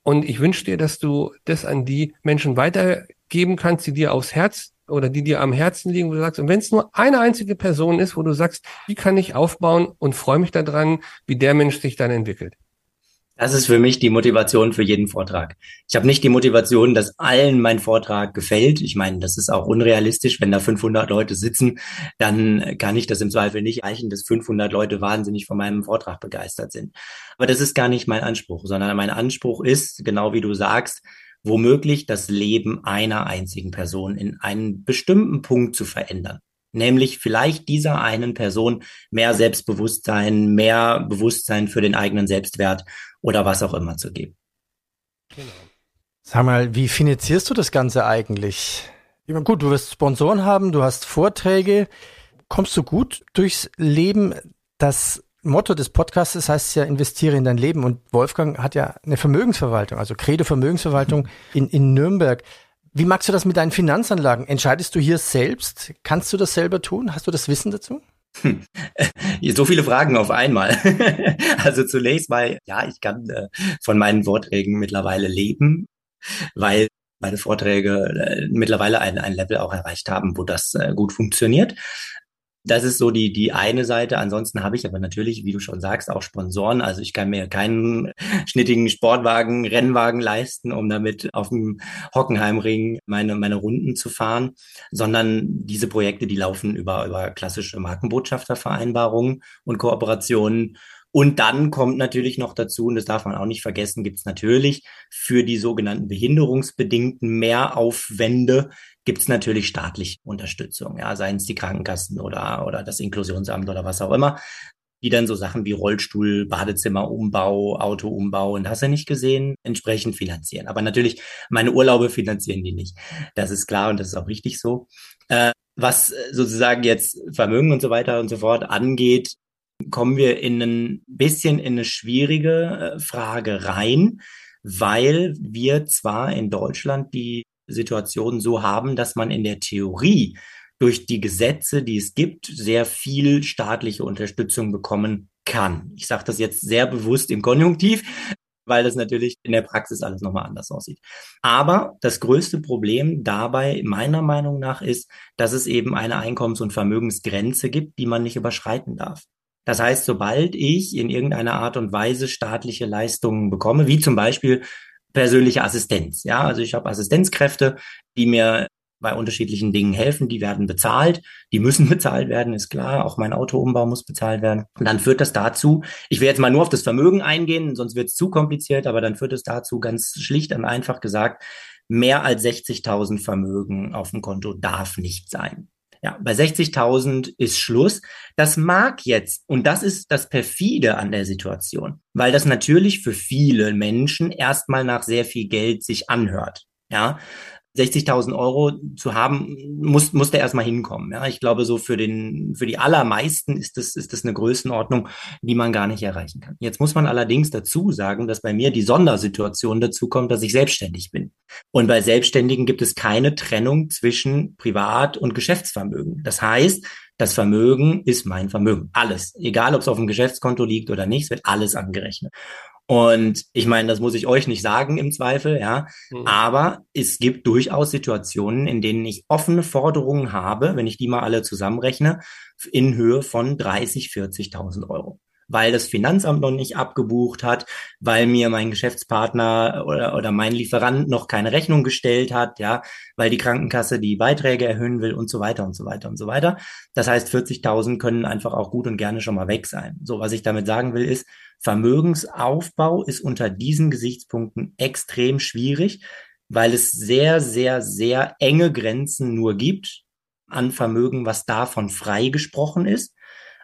Speaker 4: Und ich wünsche dir, dass du das an die Menschen weitergeben kannst, die dir aufs Herz oder die dir am Herzen liegen, wo du sagst, und wenn es nur eine einzige Person ist, wo du sagst, wie kann ich aufbauen und freue mich daran, wie der Mensch sich dann entwickelt.
Speaker 3: Das ist für mich die Motivation für jeden Vortrag. Ich habe nicht die Motivation, dass allen mein Vortrag gefällt. Ich meine, das ist auch unrealistisch. Wenn da 500 Leute sitzen, dann kann ich das im Zweifel nicht erreichen, dass 500 Leute wahnsinnig von meinem Vortrag begeistert sind. Aber das ist gar nicht mein Anspruch, sondern mein Anspruch ist, genau wie du sagst, womöglich das Leben einer einzigen Person in einem bestimmten Punkt zu verändern nämlich vielleicht dieser einen Person mehr Selbstbewusstsein, mehr Bewusstsein für den eigenen Selbstwert oder was auch immer zu geben.
Speaker 2: Genau. Sag mal, wie finanzierst du das Ganze eigentlich? Gut, du wirst Sponsoren haben, du hast Vorträge. Kommst du gut durchs Leben? Das Motto des Podcasts heißt ja, investiere in dein Leben. Und Wolfgang hat ja eine Vermögensverwaltung, also Credo Vermögensverwaltung in, in Nürnberg. Wie magst du das mit deinen Finanzanlagen? Entscheidest du hier selbst? Kannst du das selber tun? Hast du das Wissen dazu? Hm.
Speaker 3: So viele Fragen auf einmal. also zunächst mal, ja, ich kann äh, von meinen Vorträgen mittlerweile leben, weil meine Vorträge äh, mittlerweile ein, ein Level auch erreicht haben, wo das äh, gut funktioniert. Das ist so die, die eine Seite. Ansonsten habe ich aber natürlich, wie du schon sagst, auch Sponsoren. Also ich kann mir keinen schnittigen Sportwagen, Rennwagen leisten, um damit auf dem Hockenheimring meine, meine Runden zu fahren, sondern diese Projekte, die laufen über, über klassische Markenbotschaftervereinbarungen und Kooperationen. Und dann kommt natürlich noch dazu, und das darf man auch nicht vergessen, gibt es natürlich für die sogenannten behinderungsbedingten Mehraufwände, gibt es natürlich staatliche Unterstützung, ja, seien es die Krankenkassen oder, oder das Inklusionsamt oder was auch immer, die dann so Sachen wie Rollstuhl, Badezimmerumbau, Autoumbau und hast du nicht gesehen, entsprechend finanzieren. Aber natürlich, meine Urlaube finanzieren die nicht. Das ist klar und das ist auch richtig so. Äh, was sozusagen jetzt Vermögen und so weiter und so fort angeht, kommen wir in ein bisschen in eine schwierige äh, Frage rein, weil wir zwar in Deutschland die Situation so haben, dass man in der Theorie durch die Gesetze, die es gibt, sehr viel staatliche Unterstützung bekommen kann. Ich sage das jetzt sehr bewusst im Konjunktiv, weil das natürlich in der Praxis alles nochmal anders aussieht. Aber das größte Problem dabei meiner Meinung nach ist, dass es eben eine Einkommens- und Vermögensgrenze gibt, die man nicht überschreiten darf. Das heißt, sobald ich in irgendeiner Art und Weise staatliche Leistungen bekomme, wie zum Beispiel persönliche Assistenz. Ja, also ich habe Assistenzkräfte, die mir bei unterschiedlichen Dingen helfen. Die werden bezahlt. Die müssen bezahlt werden, ist klar. Auch mein Autoumbau muss bezahlt werden. Und dann führt das dazu, ich will jetzt mal nur auf das Vermögen eingehen, sonst wird es zu kompliziert, aber dann führt es dazu ganz schlicht und einfach gesagt, mehr als 60.000 Vermögen auf dem Konto darf nicht sein. Ja, bei 60.000 ist Schluss. Das mag jetzt, und das ist das perfide an der Situation, weil das natürlich für viele Menschen erstmal nach sehr viel Geld sich anhört. Ja, 60.000 Euro zu haben, muss, muss der erstmal hinkommen. Ja, ich glaube, so für den, für die allermeisten ist das, ist das eine Größenordnung, die man gar nicht erreichen kann. Jetzt muss man allerdings dazu sagen, dass bei mir die Sondersituation dazu kommt, dass ich selbstständig bin. Und bei Selbstständigen gibt es keine Trennung zwischen Privat- und Geschäftsvermögen. Das heißt, das Vermögen ist mein Vermögen. Alles. Egal, ob es auf dem Geschäftskonto liegt oder nicht, es wird alles angerechnet. Und ich meine, das muss ich euch nicht sagen im Zweifel, ja. Mhm. Aber es gibt durchaus Situationen, in denen ich offene Forderungen habe, wenn ich die mal alle zusammenrechne, in Höhe von 30, 40.000 Euro weil das Finanzamt noch nicht abgebucht hat, weil mir mein Geschäftspartner oder, oder mein Lieferant noch keine Rechnung gestellt hat, ja, weil die Krankenkasse die Beiträge erhöhen will und so weiter und so weiter und so weiter. Das heißt, 40.000 können einfach auch gut und gerne schon mal weg sein. So, was ich damit sagen will, ist, Vermögensaufbau ist unter diesen Gesichtspunkten extrem schwierig, weil es sehr, sehr, sehr enge Grenzen nur gibt an Vermögen, was davon freigesprochen ist.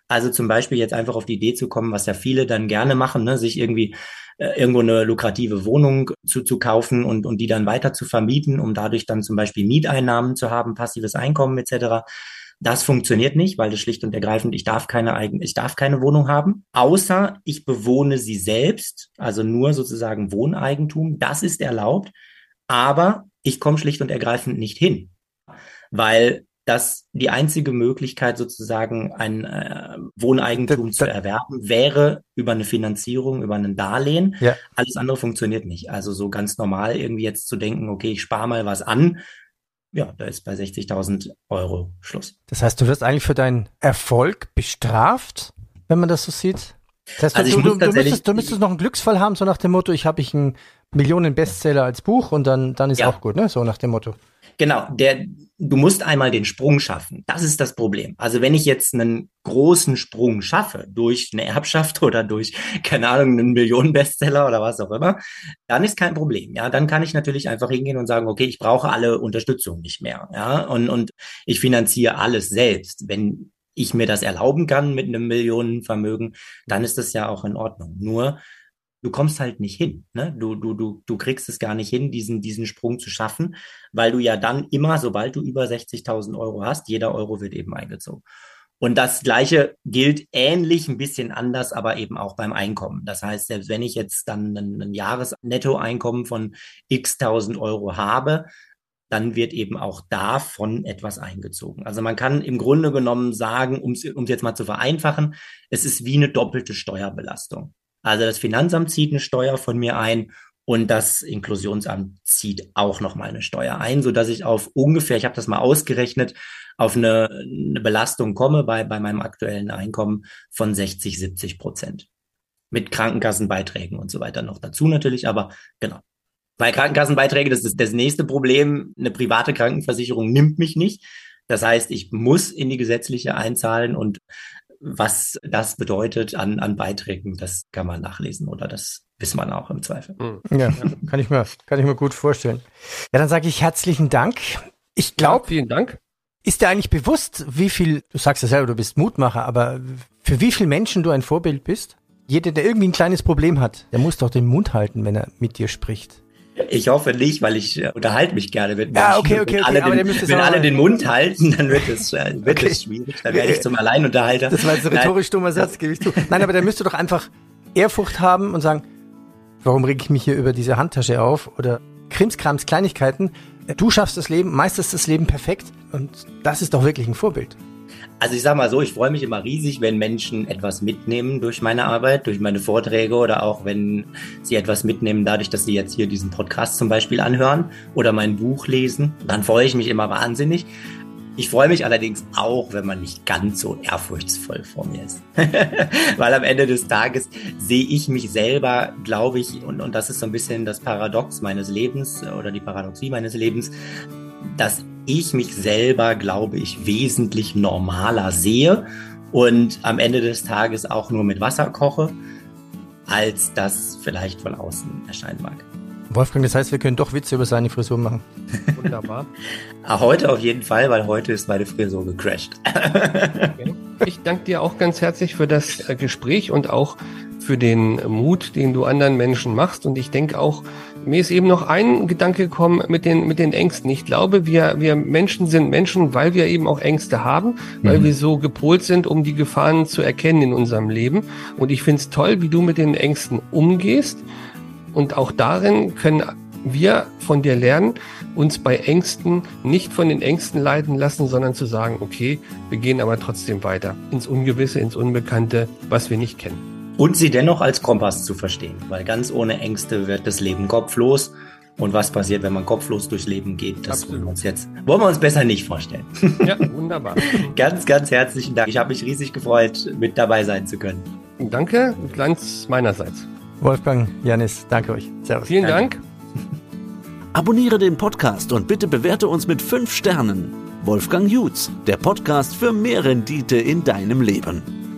Speaker 3: Also zum Beispiel jetzt einfach auf die Idee zu kommen, was ja viele dann gerne machen, ne, sich irgendwie äh, irgendwo eine lukrative Wohnung zu, zu kaufen und, und die dann weiter zu vermieten, um dadurch dann zum Beispiel Mieteinnahmen zu haben, passives Einkommen etc. Das funktioniert nicht, weil das schlicht und ergreifend, ich darf keine eigene, ich darf keine Wohnung haben, außer ich bewohne sie selbst, also nur sozusagen Wohneigentum. Das ist erlaubt, aber ich komme schlicht und ergreifend nicht hin, weil dass die einzige Möglichkeit sozusagen ein äh, Wohneigentum das, zu erwerben wäre über eine Finanzierung, über ein Darlehen. Ja. Alles andere funktioniert nicht. Also so ganz normal irgendwie jetzt zu denken, okay, ich spare mal was an. Ja, da ist bei 60.000 Euro Schluss.
Speaker 2: Das heißt, du wirst eigentlich für deinen Erfolg bestraft, wenn man das so sieht? Das heißt, also du, du, du, müsstest, du müsstest noch einen Glücksfall haben, so nach dem Motto, ich habe ich einen Millionen-Bestseller als Buch und dann, dann ist ja. auch gut, ne? So nach dem Motto.
Speaker 3: Genau, der, du musst einmal den Sprung schaffen. Das ist das Problem. Also wenn ich jetzt einen großen Sprung schaffe, durch eine Erbschaft oder durch, keine Ahnung, einen Millionen-Bestseller oder was auch immer, dann ist kein Problem. Ja, dann kann ich natürlich einfach hingehen und sagen, okay, ich brauche alle Unterstützung nicht mehr. Ja, und, und ich finanziere alles selbst. Wenn ich mir das erlauben kann mit einem Millionenvermögen, dann ist das ja auch in Ordnung. Nur du kommst halt nicht hin. Ne? Du, du, du, du kriegst es gar nicht hin, diesen, diesen Sprung zu schaffen, weil du ja dann immer, sobald du über 60.000 Euro hast, jeder Euro wird eben eingezogen. Und das Gleiche gilt ähnlich, ein bisschen anders, aber eben auch beim Einkommen. Das heißt, selbst wenn ich jetzt dann ein, ein Jahresnettoeinkommen von x tausend Euro habe, dann wird eben auch davon etwas eingezogen. Also man kann im Grunde genommen sagen, um es jetzt mal zu vereinfachen, es ist wie eine doppelte Steuerbelastung. Also das Finanzamt zieht eine Steuer von mir ein und das Inklusionsamt zieht auch nochmal eine Steuer ein, so dass ich auf ungefähr, ich habe das mal ausgerechnet, auf eine, eine Belastung komme bei, bei meinem aktuellen Einkommen von 60, 70 Prozent. Mit Krankenkassenbeiträgen und so weiter noch dazu natürlich, aber genau. Bei Krankenkassenbeiträgen, das ist das nächste Problem. Eine private Krankenversicherung nimmt mich nicht. Das heißt, ich muss in die gesetzliche einzahlen und was das bedeutet an, an Beiträgen, das kann man nachlesen oder das wissen man auch im Zweifel.
Speaker 2: Hm. Ja, kann ich mir, kann ich mir gut vorstellen. Ja, dann sage ich herzlichen Dank. Ich glaube,
Speaker 4: ja, vielen Dank.
Speaker 2: Ist dir eigentlich bewusst, wie viel, du sagst ja selber, du bist Mutmacher, aber für wie viele Menschen du ein Vorbild bist? Jeder, der irgendwie ein kleines Problem hat, der muss doch den Mund halten, wenn er mit dir spricht.
Speaker 3: Ich hoffe nicht, weil ich äh, unterhalte mich gerne mit
Speaker 2: Menschen. Ja, okay, okay,
Speaker 3: wenn
Speaker 2: okay.
Speaker 3: Alle den, wenn alle den Mund halten, dann wird es, äh, wird okay. es schwierig. Dann werde ich zum Alleinunterhalter.
Speaker 2: Das war jetzt ein rhetorisch dummer Satz, gebe ich zu. Nein, aber dann müsst du doch einfach Ehrfurcht haben und sagen, warum reg ich mich hier über diese Handtasche auf? Oder Krimskrams, Kleinigkeiten. Du schaffst das Leben, meisterst das Leben perfekt und das ist doch wirklich ein Vorbild.
Speaker 3: Also ich sage mal so, ich freue mich immer riesig, wenn Menschen etwas mitnehmen durch meine Arbeit, durch meine Vorträge oder auch wenn sie etwas mitnehmen, dadurch, dass sie jetzt hier diesen Podcast zum Beispiel anhören oder mein Buch lesen. Dann freue ich mich immer wahnsinnig. Ich freue mich allerdings auch, wenn man nicht ganz so ehrfurchtsvoll vor mir ist. Weil am Ende des Tages sehe ich mich selber, glaube ich, und, und das ist so ein bisschen das Paradox meines Lebens oder die Paradoxie meines Lebens, dass ich mich selber, glaube ich, wesentlich normaler sehe und am Ende des Tages auch nur mit Wasser koche, als das vielleicht von außen erscheinen mag.
Speaker 2: Wolfgang, das heißt, wir können doch Witze über seine Frisur machen.
Speaker 3: Wunderbar. Ah, heute auf jeden Fall, weil heute ist meine Frisur gecrashed.
Speaker 4: okay. Ich danke dir auch ganz herzlich für das äh, Gespräch und auch für den Mut, den du anderen Menschen machst. Und ich denke auch, mir ist eben noch ein Gedanke gekommen mit den, mit den Ängsten. Ich glaube, wir, wir Menschen sind Menschen, weil wir eben auch Ängste haben, weil mhm. wir so gepolt sind, um die Gefahren zu erkennen in unserem Leben. Und ich finde es toll, wie du mit den Ängsten umgehst. Und auch darin können wir von dir lernen, uns bei Ängsten nicht von den Ängsten leiten lassen, sondern zu sagen, okay, wir gehen aber trotzdem weiter ins Ungewisse, ins Unbekannte, was wir nicht kennen
Speaker 3: und sie dennoch als Kompass zu verstehen, weil ganz ohne Ängste wird das Leben kopflos. Und was passiert, wenn man kopflos durchs Leben geht, das Absolut. wollen wir uns jetzt, wollen wir uns besser nicht vorstellen.
Speaker 4: Ja, wunderbar.
Speaker 3: ganz, ganz herzlichen Dank. Ich habe mich riesig gefreut, mit dabei sein zu können.
Speaker 4: Danke, ganz meinerseits.
Speaker 2: Wolfgang, Janis, danke euch.
Speaker 4: Servus. Vielen Dank.
Speaker 1: Abonniere den Podcast und bitte bewerte uns mit fünf Sternen. Wolfgang Jutz, der Podcast für mehr Rendite in deinem Leben.